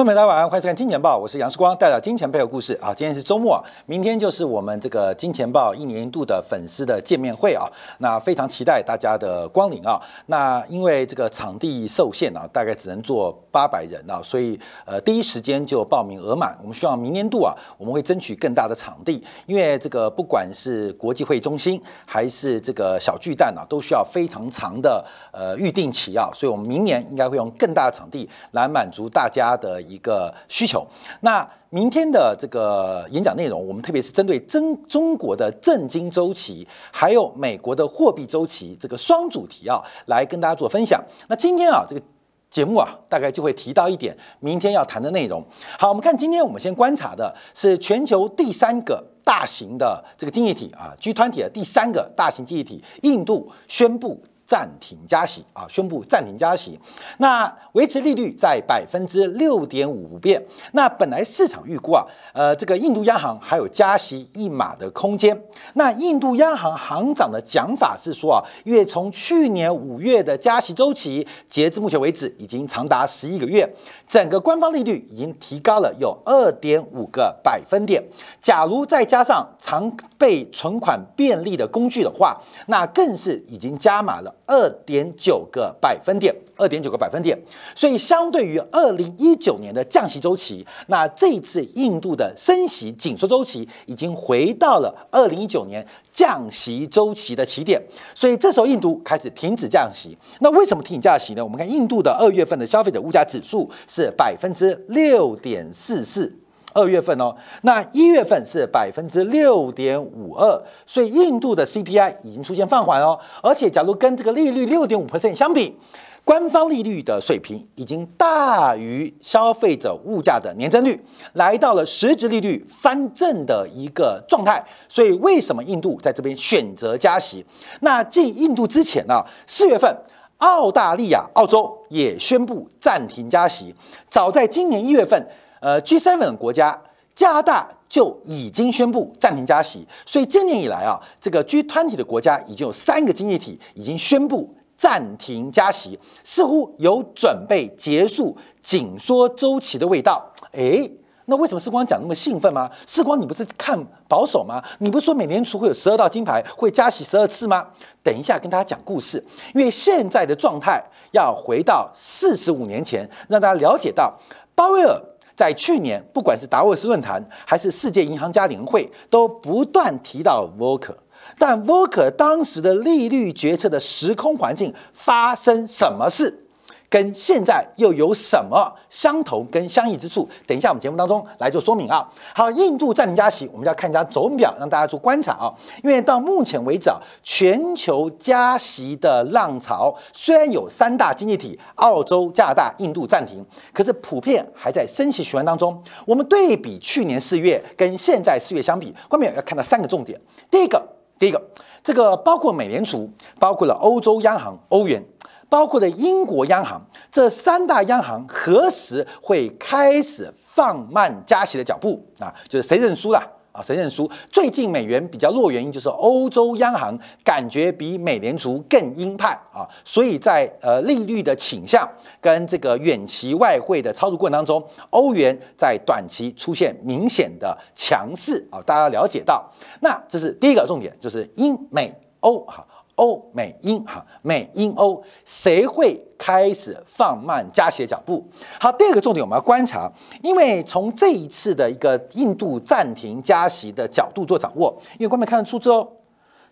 朋友们，大家晚上欢迎收看《金钱报》，我是杨世光，带来金钱背后故事啊。今天是周末，明天就是我们这个《金钱报》一年一度的粉丝的见面会啊。那非常期待大家的光临啊。那因为这个场地受限啊，大概只能坐八百人啊，所以呃第一时间就报名额满。我们希望明年度啊，我们会争取更大的场地，因为这个不管是国际会议中心还是这个小巨蛋啊，都需要非常长的呃预定期啊。所以我们明年应该会用更大的场地来满足大家的。一个需求。那明天的这个演讲内容，我们特别是针对中中国的政经周期，还有美国的货币周期这个双主题啊，来跟大家做分享。那今天啊，这个节目啊，大概就会提到一点明天要谈的内容。好，我们看今天我们先观察的是全球第三个大型的这个经济体啊，G 团体的第三个大型经济体，印度宣布。暂停加息啊，宣布暂停加息，那维持利率在百分之六点五不变。那本来市场预估啊，呃，这个印度央行还有加息一码的空间。那印度央行行长的讲法是说啊，因为从去年五月的加息周期，截至目前为止已经长达十一个月，整个官方利率已经提高了有二点五个百分点。假如再加上常备存款便利的工具的话，那更是已经加码了。二点九个百分点，二点九个百分点。所以，相对于二零一九年的降息周期，那这一次印度的升息紧缩周期已经回到了二零一九年降息周期的起点。所以，这时候印度开始停止降息。那为什么停止降息呢？我们看印度的二月份的消费者物价指数是百分之六点四四。二月份哦，那一月份是百分之六点五二，所以印度的 CPI 已经出现放缓哦。而且，假如跟这个利率六点五 percent 相比，官方利率的水平已经大于消费者物价的年增率，来到了实质利率翻正的一个状态。所以，为什么印度在这边选择加息？那继印度之前呢？四月份，澳大利亚、澳洲也宣布暂停加息。早在今年一月份。呃，G7 国家加拿大就已经宣布暂停加息，所以今年以来啊，这个 G20 的国家已经有三个经济体已经宣布暂停加息，似乎有准备结束紧缩周期的味道。诶，那为什么世光讲那么兴奋吗？世光，你不是看保守吗？你不是说美联储会有十二道金牌，会加息十二次吗？等一下跟大家讲故事，因为现在的状态要回到四十五年前，让大家了解到鲍威尔。在去年，不管是达沃斯论坛还是世界银行家庭会，都不断提到 VOLKER，但 VOLKER 当时的利率决策的时空环境发生什么事？跟现在又有什么相同跟相异之处？等一下我们节目当中来做说明啊。好，印度暂停加息，我们就要看一下总表，让大家做观察啊。因为到目前为止啊，全球加息的浪潮虽然有三大经济体澳洲、加拿大、印度暂停，可是普遍还在升息循环当中。我们对比去年四月跟现在四月相。比，后面要看到三个重点。第一个，第一个，这个包括美联储，包括了欧洲央行、欧元。包括的英国央行，这三大央行何时会开始放慢加息的脚步啊？就是谁认输了啊？谁认输？最近美元比较弱，原因就是欧洲央行感觉比美联储更鹰派啊，所以在呃利率的倾向跟这个远期外汇的操作过程当中，欧元在短期出现明显的强势啊。大家了解到，那这是第一个重点，就是英美欧哈。欧美英哈美英欧谁会开始放慢加息的脚步？好，第二个重点我们要观察，因为从这一次的一个印度暂停加息的角度做掌握，因为官媒看得出字哦，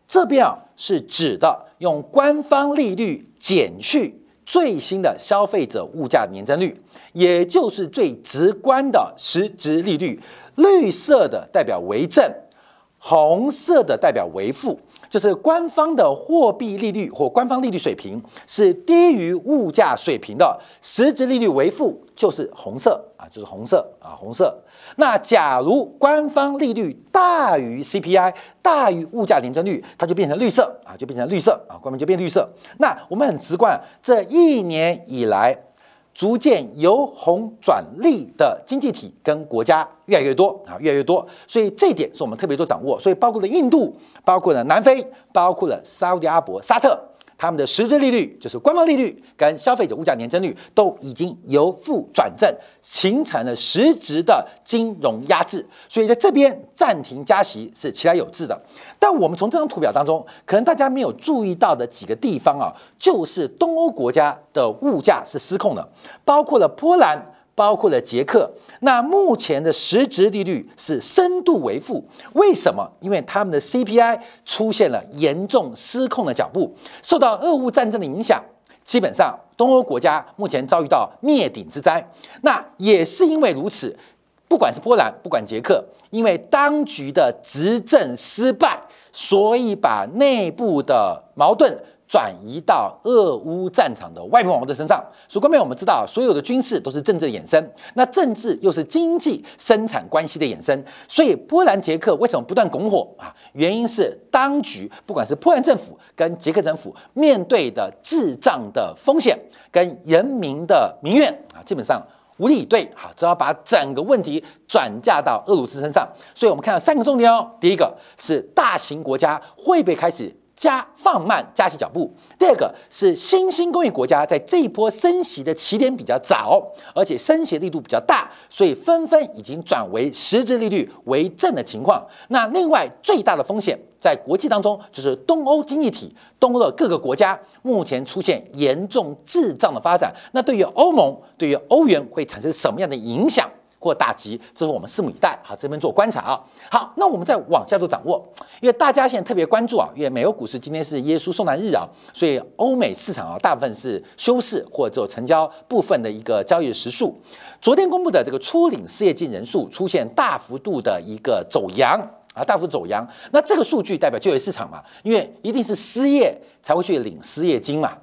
这边啊是指的用官方利率减去最新的消费者物价年增率，也就是最直观的实质利率，绿色的代表为正，红色的代表为负。就是官方的货币利率或官方利率水平是低于物价水平的，实质利率为负，就是红色啊，就是红色啊，红色。那假如官方利率大于 CPI，大于物价年增率，它就变成绿色啊，就变成绿色啊，官方就变绿色。那我们很直观，这一年以来。逐渐由红转绿的经济体跟国家越来越多啊，越来越多，所以这一点是我们特别做掌握。所以包括了印度，包括了南非，包括了沙特阿伯、沙特，他们的实质利率，就是官方利率跟消费者物价年增率，都已经由负转正，形成了实质的金融压制。所以在这边暂停加息是其来有致的。但我们从这张图表当中，可能大家没有注意到的几个地方啊，就是东欧国家的物价是失控的，包括了波兰。包括了捷克，那目前的实质利率是深度为负，为什么？因为他们的 CPI 出现了严重失控的脚步，受到俄乌战争的影响，基本上东欧国家目前遭遇到灭顶之灾。那也是因为如此，不管是波兰，不管捷克，因为当局的执政失败，所以把内部的矛盾。转移到俄乌战场的外部矛盾身上。所以，关面我们知道，所有的军事都是政治的衍生，那政治又是经济生产关系的衍生。所以，波兰、捷克为什么不断拱火啊？原因是当局不管是波兰政府跟捷克政府面对的智障的风险跟人民的民怨啊，基本上无力以对。好，只要把整个问题转嫁到俄罗斯身上。所以我们看到三个重点哦。第一个是大型国家会不会开始？加放慢加息脚步。第二个是新兴工业国家在这一波升息的起点比较早，而且升息力度比较大，所以纷纷已经转为实质利率为正的情况。那另外最大的风险在国际当中，就是东欧经济体、东欧的各个国家目前出现严重滞胀的发展。那对于欧盟、对于欧元会产生什么样的影响？或打击，这是我们拭目以待。好，这边做观察啊。好，那我们再往下做掌握，因为大家现在特别关注啊，因为美国股市今天是耶稣受难日啊，所以欧美市场啊大部分是休市或者成交部分的一个交易时数。昨天公布的这个初领失业金人数出现大幅度的一个走阳啊，大幅走阳。那这个数据代表就业市场嘛，因为一定是失业才会去领失业金嘛。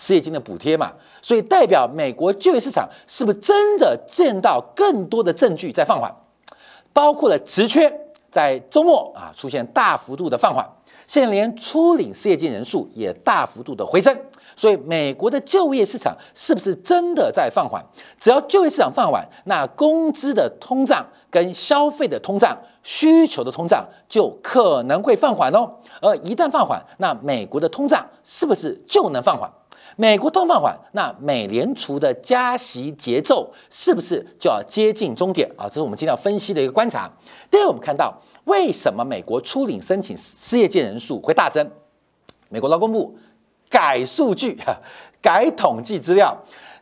失业金的补贴嘛，所以代表美国就业市场是不是真的见到更多的证据在放缓？包括了职缺在周末啊出现大幅度的放缓，现在连初领失业金人数也大幅度的回升，所以美国的就业市场是不是真的在放缓？只要就业市场放缓，那工资的通胀跟消费的通胀、需求的通胀就可能会放缓哦。而一旦放缓，那美国的通胀是不是就能放缓？美国通放缓，那美联储的加息节奏是不是就要接近终点啊？这是我们今天要分析的一个观察。第二，我们看到为什么美国初领申请失业金人数会大增？美国劳工部改数据、改统计资料，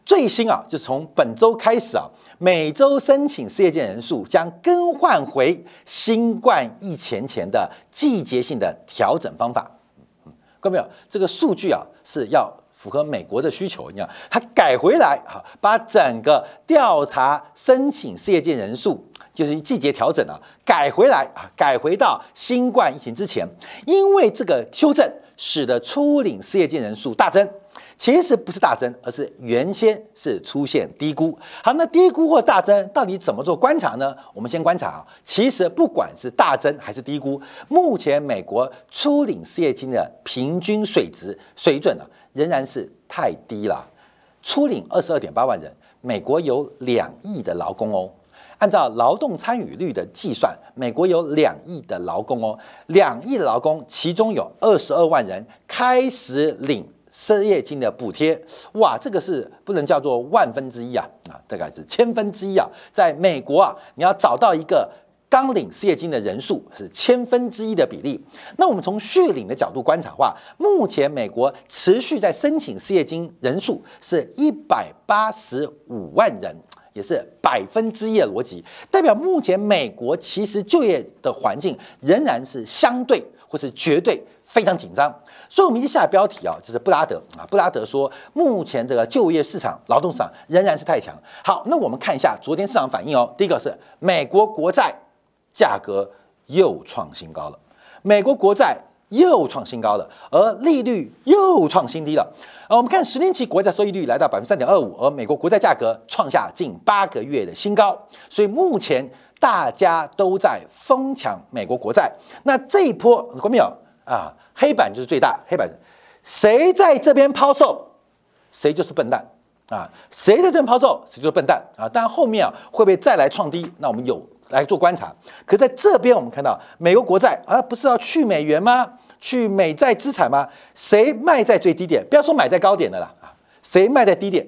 最新啊，就从本周开始啊，每周申请失业金人数将更换回新冠疫情前的季节性的调整方法。看到没有？这个数据啊是要。符合美国的需求，你看，它改回来啊，把整个调查申请失业金人数，就是季节调整啊，改回来啊，改回到新冠疫情之前，因为这个修正使得初领失业金人数大增。其实不是大增，而是原先是出现低估。好，那低估或大增到底怎么做观察呢？我们先观察啊。其实不管是大增还是低估，目前美国初领失业金的平均水值水准呢，仍然是太低了。初领二十二点八万人，美国有两亿的劳工哦。按照劳动参与率的计算，美国有两亿的劳工哦，两亿的劳工，其中有二十二万人开始领。失业金的补贴，哇，这个是不能叫做万分之一啊，啊，大概是千分之一啊。在美国啊，你要找到一个刚领失业金的人数是千分之一的比例。那我们从续领的角度观察话，目前美国持续在申请失业金人数是一百八十五万人，也是百分之一的逻辑，代表目前美国其实就业的环境仍然是相对或是绝对非常紧张。所以，我们一下标题啊，就是布拉德啊。布拉德说，目前这个就业市场、劳动市场仍然是太强。好，那我们看一下昨天市场反应哦。第一个是美国国债价格又创新高了，美国国债又创新高了，而利率又创新低了。啊，我们看十年期国债收益率来到百分之三点二五，而美国国债价格创下近八个月的新高。所以目前大家都在疯抢美国国债。那这一波，看没有啊？黑板就是最大，黑板谁在这边抛售，谁就是笨蛋啊！谁在这边抛售，谁就是笨蛋啊！但后面啊会不会再来创低？那我们有来做观察。可在这边我们看到美国国债啊，不是要去美元吗？去美债资产吗？谁卖在最低点？不要说买在高点的啦啊，谁卖在低点？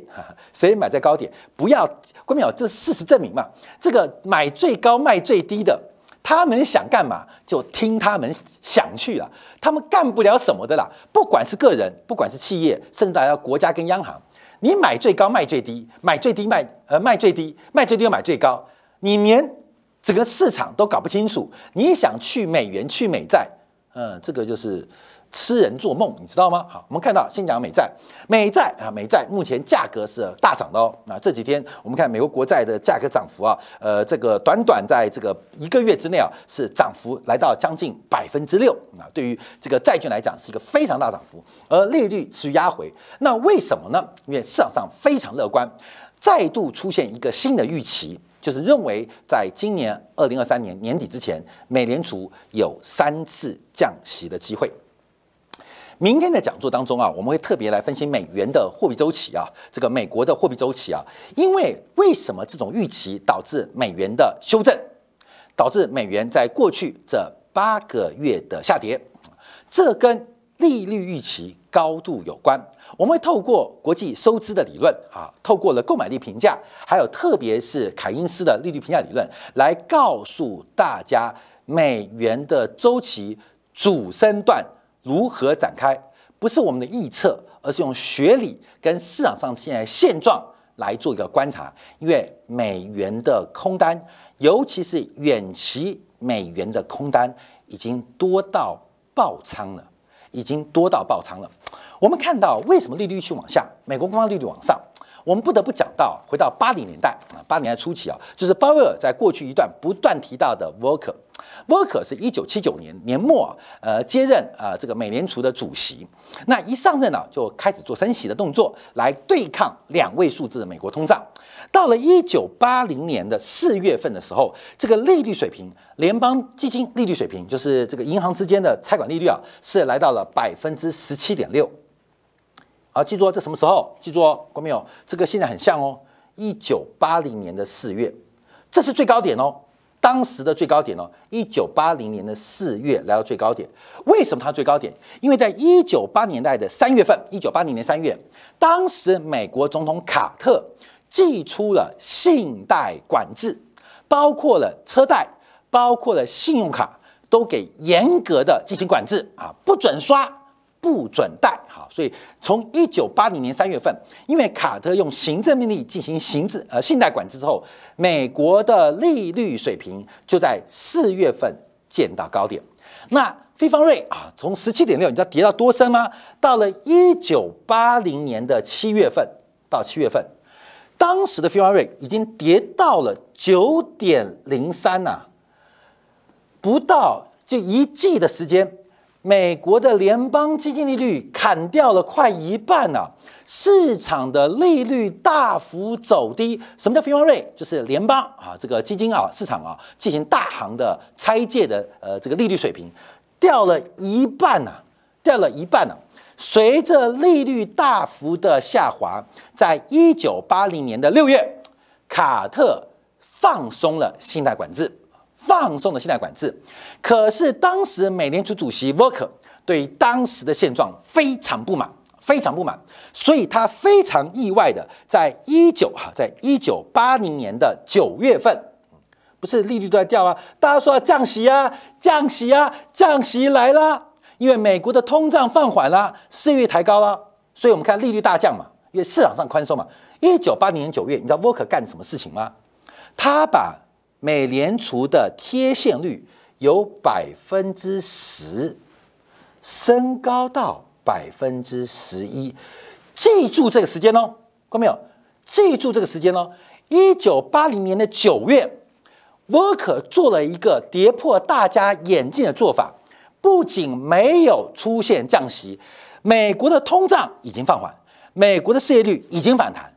谁买在高点？不要，关没有？这事实证明嘛，这个买最高卖最低的，他们想干嘛就听他们想去了，他们干不了什么的啦。不管是个人，不管是企业，甚至大家国家跟央行，你买最高卖最低，买最低卖呃卖最低，卖最低又买最高，你连整个市场都搞不清楚，你想去美元去美债，嗯，这个就是。痴人做梦，你知道吗？好，我们看到先讲美债，美债啊，美债目前价格是大涨的哦。那这几天我们看美国国债的价格涨幅啊，呃，这个短短在这个一个月之内啊，是涨幅来到将近百分之六啊。对于这个债券来讲，是一个非常大涨幅，而利率持续压回。那为什么呢？因为市场上非常乐观，再度出现一个新的预期，就是认为在今年二零二三年年底之前，美联储有三次降息的机会。明天的讲座当中啊，我们会特别来分析美元的货币周期啊，这个美国的货币周期啊，因为为什么这种预期导致美元的修正，导致美元在过去这八个月的下跌，这跟利率预期高度有关。我们会透过国际收支的理论啊，透过了购买力评价，还有特别是凯因斯的利率评价理论，来告诉大家美元的周期主升段。如何展开？不是我们的预测，而是用学理跟市场上现在现状来做一个观察。因为美元的空单，尤其是远期美元的空单，已经多到爆仓了，已经多到爆仓了。我们看到为什么利率去往下，美国官方利率往上？我们不得不讲到，回到八零年代啊，八零年代初期啊，就是鲍威尔在过去一段不断提到的 Volcker。沃克是一九七九年年末，呃，接任啊这个美联储的主席。那一上任呢，就开始做升息的动作，来对抗两位数字的美国通胀。到了一九八零年的四月份的时候，这个利率水平，联邦基金利率水平，就是这个银行之间的拆管利率啊，是来到了百分之十七点六。好，记住哦，这什么时候？记住哦，过没有？这个现在很像哦，一九八零年的四月，这是最高点哦。当时的最高点哦，一九八零年的四月来到最高点。为什么它最高点？因为在一九八年代的三月份，一九八零年三月，当时美国总统卡特寄出了信贷管制，包括了车贷，包括了信用卡，都给严格的进行管制啊，不准刷。不准贷，好，所以从一九八零年三月份，因为卡特用行政命令进行行政呃信贷管制之后，美国的利率水平就在四月份见到高点。那非方瑞啊，从十七点六，你知道跌到多深吗？到了一九八零年的七月份到七月份，当时的非方瑞已经跌到了九点零三呐，不到就一季的时间。美国的联邦基金利率砍掉了快一半呢，市场的利率大幅走低。什么叫非方瑞？就是联邦啊，这个基金啊，市场啊进行大行的拆借的呃这个利率水平掉了一半呢，掉了一半呢。随着利率大幅的下滑，在一九八零年的六月，卡特放松了信贷管制。放松的信贷管制，可是当时美联储主席沃克对当时的现状非常不满，非常不满，所以他非常意外的，在一九哈，在一九八零年的九月份，不是利率都在掉啊，大家说要降息啊，降息啊，降息来了，因为美国的通胀放缓了，失业抬高了，所以我们看利率大降嘛，因为市场上宽松嘛。一九八零年九月，你知道沃克干什么事情吗？他把美联储的贴现率由百分之十升高到百分之十一，记住这个时间哦，看到没有？记住这个时间哦。一九八零年的九月，沃克做了一个跌破大家眼镜的做法，不仅没有出现降息，美国的通胀已经放缓，美国的失业率已经反弹。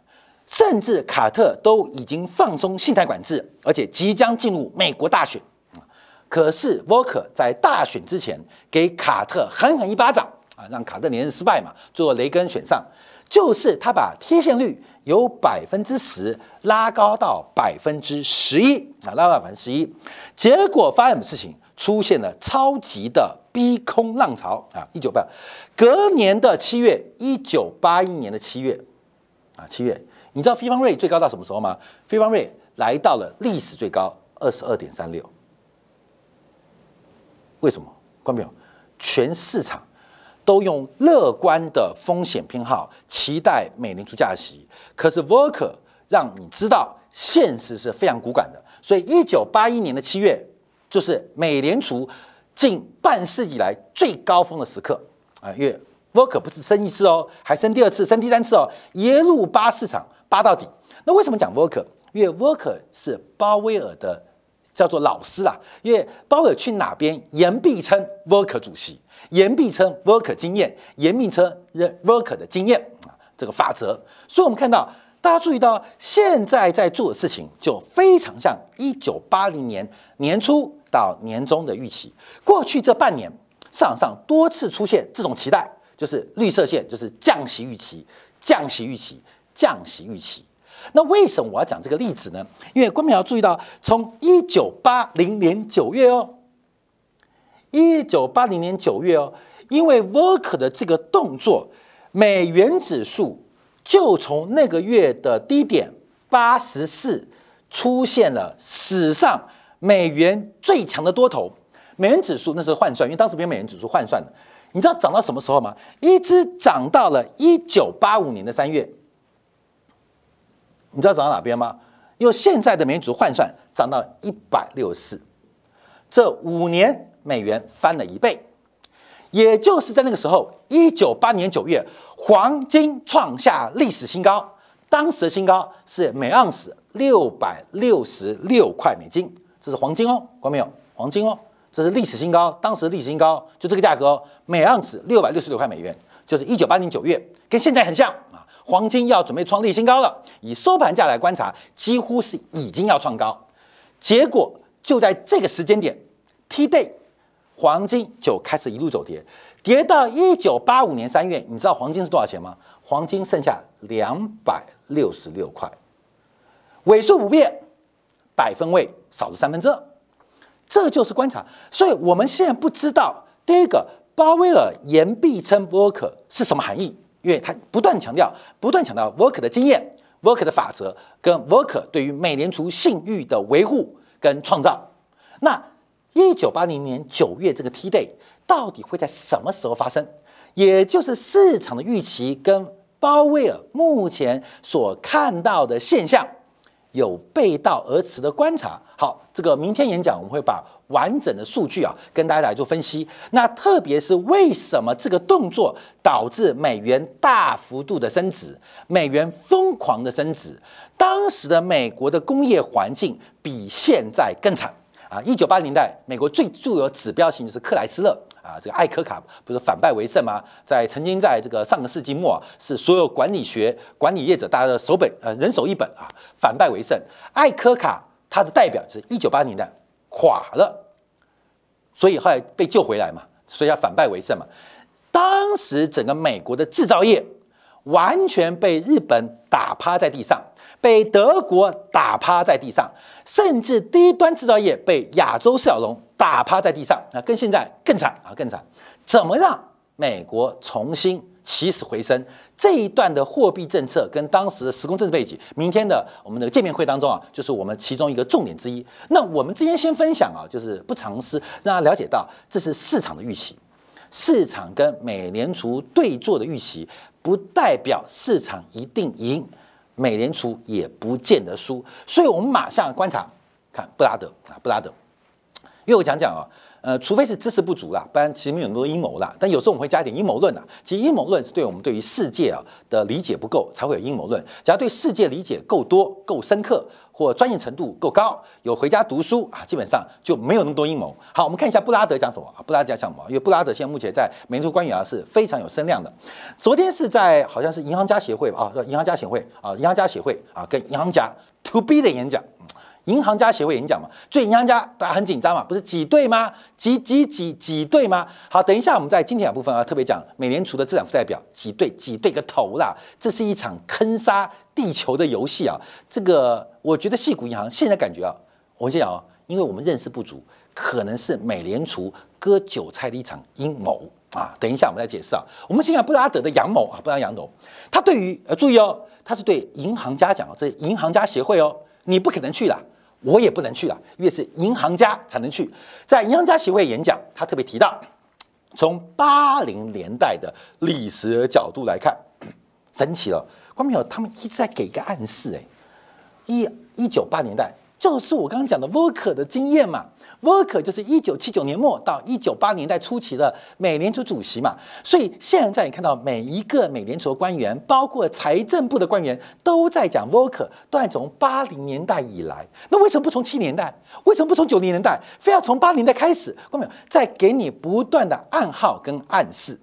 甚至卡特都已经放松信贷管制，而且即将进入美国大选可是沃克在大选之前给卡特狠狠一巴掌啊，让卡特连任失败嘛，最后雷根选上，就是他把贴现率由百分之十拉高到百分之十一啊，拉到百分之十一。结果发生什么事情？出现了超级的逼空浪潮啊！一九八，隔年的七月，一九八一年的七月啊，七月，你知道非方瑞最高到什么时候吗？非方瑞来到了历史最高二十二点三六。为什么？关没有？全市场都用乐观的风险偏好期待美联储加息，可是 v o k e r 让你知道现实是非常骨感的。所以，一九八一年的七月就是美联储近半世纪来最高峰的时刻啊！因为 Volcker 不是升一次哦，还升第二次、升第三次哦，一路扒市场，扒到底。那为什么讲 Volcker？因为 Volcker 是鲍威尔的。叫做老师啦，因为鲍威尔去哪边，言必称 Volcker 主席，言必称 Volcker 经验，言必称 Volcker 的经验啊，这个法则。所以，我们看到大家注意到，现在在做的事情就非常像一九八零年年初到年中的预期。过去这半年，市场上多次出现这种期待，就是绿色线，就是降息预期，降息预期，降息预期。那为什么我要讲这个例子呢？因为观众要注意到，从一九八零年九月哦，一九八零年九月哦，因为 Volcker 的这个动作，美元指数就从那个月的低点八十四，出现了史上美元最强的多头。美元指数那时候换算，因为当时没有美元指数换算的，你知道涨到什么时候吗？一直涨到了一九八五年的三月。你知道涨到哪边吗？用现在的美元换算，涨到一百六十四。这五年美元翻了一倍，也就是在那个时候，一九八年九月，黄金创下历史新高。当时的新高是每盎司六百六十六块美金，这是黄金哦，看到没有？黄金哦，这是历史新高，当时的历史新高就这个价格哦，每盎司六百六十六块美元，就是一九八零九月，跟现在很像。黄金要准备创历史新高了，以收盘价来观察，几乎是已经要创高。结果就在这个时间点，T day，黄金就开始一路走跌，跌到一九八五年三月，你知道黄金是多少钱吗？黄金剩下两百六十六块，尾数不变，百分位少了三分之二，这就是观察。所以我们现在不知道第一个鲍威尔言必称 work 是什么含义。因为他不断强调，不断强调 Work 的经验，Work 的法则，跟 Work 对于美联储信誉的维护跟创造。那一九八零年九月这个 T day 到底会在什么时候发生？也就是市场的预期跟鲍威尔目前所看到的现象。有背道而驰的观察。好，这个明天演讲我们会把完整的数据啊跟大家来做分析。那特别是为什么这个动作导致美元大幅度的升值，美元疯狂的升值？当时的美国的工业环境比现在更惨啊！一九八零年代，美国最具有指标性就是克莱斯勒。啊，这个艾科卡不是反败为胜吗？在曾经在这个上个世纪末，是所有管理学管理业者大家的手本，呃，人手一本啊。反败为胜，艾科卡它的代表就是一九八零年代垮了，所以后来被救回来嘛，所以要反败为胜嘛。当时整个美国的制造业完全被日本打趴在地上。被德国打趴在地上，甚至低端制造业被亚洲四小龙打趴在地上啊，跟现在更惨啊，更惨！怎么让美国重新起死回生？这一段的货币政策跟当时的时空政治背景，明天的我们的见面会当中啊，就是我们其中一个重点之一。那我们之间先分享啊，就是不藏私，让大家了解到这是市场的预期，市场跟美联储对坐的预期，不代表市场一定赢。美联储也不见得输，所以我们马上观察看布拉德啊，布拉德，因为我讲讲啊，呃，除非是知识不足啦，不然其实没有那么多阴谋啦。但有时候我们会加一点阴谋论啦。其实阴谋论是对我们对于世界啊的理解不够，才会有阴谋论。只要对世界理解够多、够深刻。或专业程度够高，有回家读书啊，基本上就没有那么多阴谋。好，我们看一下布拉德讲什么啊？布拉德讲什么？因为布拉德现在目前在美联储官员啊是非常有声量的。昨天是在好像是银行家协会吧啊，银行家协会啊，银行家协会啊，跟银行家 to B 的演讲。银行家协会演讲嘛，所以银行家大家很紧张嘛，不是挤兑吗？挤挤挤挤兑吗？好，等一下我们在今天两部分啊，特别讲美联储的资产负债表挤兑挤兑个头啦！这是一场坑杀地球的游戏啊！这个我觉得细谷银行现在感觉啊，我先讲啊，因为我们认识不足，可能是美联储割韭菜的一场阴谋啊。等一下我们来解释啊。我们先看布拉德的阳谋啊，布拉德阳谋，他对于呃注意哦，他是对银行家讲哦，这银行家协会哦，你不可能去了，我也不能去了，因为是银行家才能去。在银行家协会演讲，他特别提到，从八零年代的历史角度来看，神奇了。观众朋友他们一直在给一个暗示，哎，一一九八年代就是我刚刚讲的沃克的经验嘛，沃克就是一九七九年末到一九八零年代初期的美联储主席嘛，所以现在你看到每一个美联储的官员，包括财政部的官员，都在讲沃克，都在从八零年代以来，那为什么不从七零年代？为什么不从九零年代？非要从八零年代开始？光明友在给你不断的暗号跟暗示。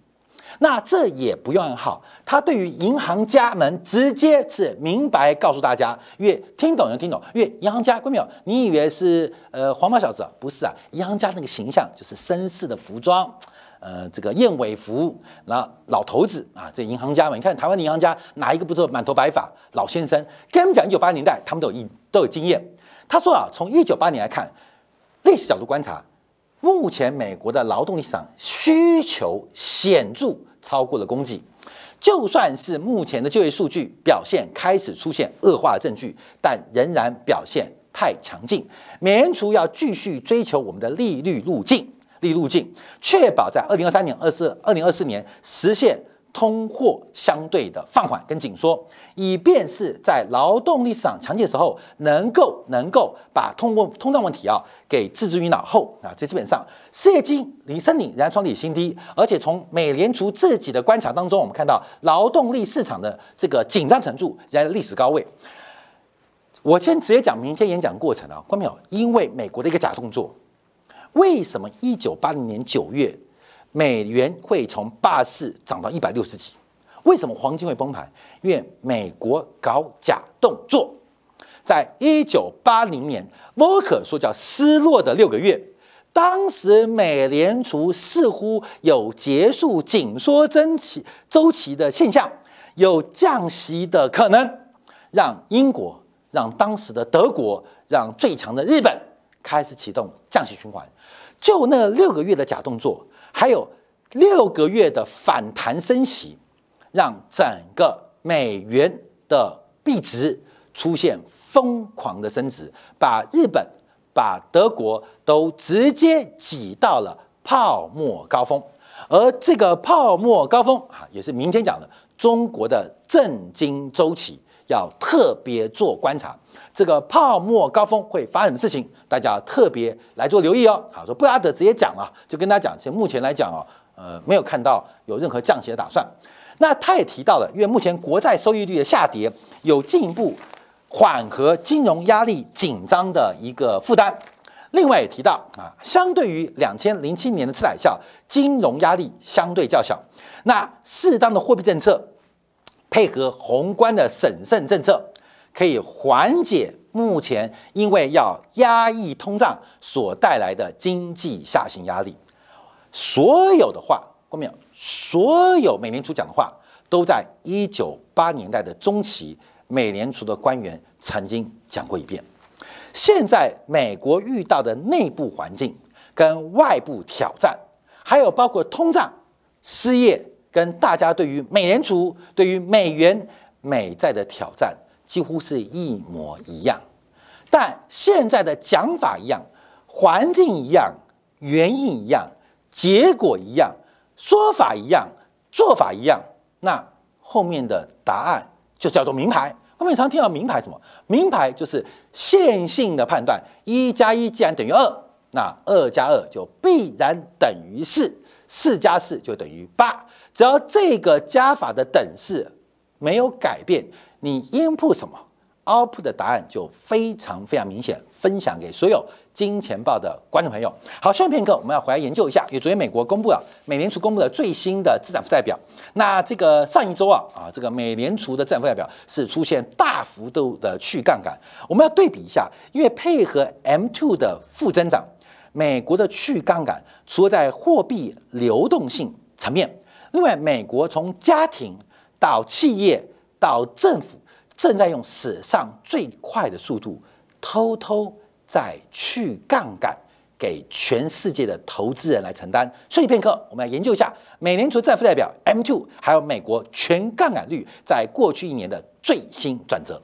那这也不用暗号，他对于银行家们直接是明白告诉大家，越听懂人听懂，越银行家，关没有？你以为是呃黄毛小子？不是啊，银行家那个形象就是绅士的服装，呃，这个燕尾服，然后老头子啊，这银行家们，你看台湾的银行家哪一个不是满头白发老先生？跟他们讲一九八零年代，他们都有一都有经验。他说啊，从一九八年来看，历史角度观察，目前美国的劳动力市场需求显著。超过了供给，就算是目前的就业数据表现开始出现恶化的证据，但仍然表现太强劲。美联储要继续追求我们的利率路径，利率路径，确保在二零二三年、二四、二零二四年实现。通货相对的放缓跟紧缩，以便是在劳动力市场强劲的时候，能够能够把通货通胀问题啊给置之于脑后啊。这基本上，失业金离升领仍然创历史新低，而且从美联储自己的观察当中，我们看到劳动力市场的这个紧张程度在历史高位。我先直接讲明天演讲过程啊，关没有？因为美国的一个假动作，为什么一九八零年九月？美元会从八四涨到一百六十几，为什么黄金会崩盘？因为美国搞假动作。在一九八零年，沃克说叫失落的六个月，当时美联储似乎有结束紧缩周期周期的现象，有降息的可能，让英国、让当时的德国、让最强的日本开始启动降息循环。就那六个月的假动作。还有六个月的反弹升息，让整个美元的币值出现疯狂的升值，把日本、把德国都直接挤到了泡沫高峰。而这个泡沫高峰啊，也是明天讲的中国的震惊周期，要特别做观察。这个泡沫高峰会发生什么事情？大家特别来做留意哦。好，说布拉德直接讲了，就跟大家讲，现目前来讲哦，呃，没有看到有任何降息的打算。那他也提到了，因为目前国债收益率的下跌，有进一步缓和金融压力紧张的一个负担。另外也提到啊，相对于两千零七年的次海啸，金融压力相对较小。那适当的货币政策配合宏观的审慎政策。可以缓解目前因为要压抑通胀所带来的经济下行压力。所有的话，后面？所有美联储讲的话，都在一九八年代的中期，美联储的官员曾经讲过一遍。现在美国遇到的内部环境跟外部挑战，还有包括通胀、失业，跟大家对于美联储、对于美元、美债的挑战。几乎是一模一样，但现在的讲法一样，环境一样，原因一样，结果一样，说法一样，做法一样，那后面的答案就叫做名牌。我们常听到名牌什么？名牌就是线性的判断，一加一既然等于二，那二加二就必然等于四，四加四就等于八。只要这个加法的等式没有改变。你 input 什么，output 的答案就非常非常明显。分享给所有金钱豹的观众朋友。好，休息片刻我们要回来研究一下，因为昨天美国公布了美联储公布的最新的资产负债表。那这个上一周啊啊，这个美联储的资产负债表是出现大幅度的去杠杆。我们要对比一下，因为配合 M2 的负增长，美国的去杠杆除了在货币流动性层面，另外美国从家庭到企业。到政府正在用史上最快的速度，偷偷在去杠杆给全世界的投资人来承担。休息片刻，我们来研究一下美联储债负代表 M2，还有美国全杠杆率在过去一年的最新转折。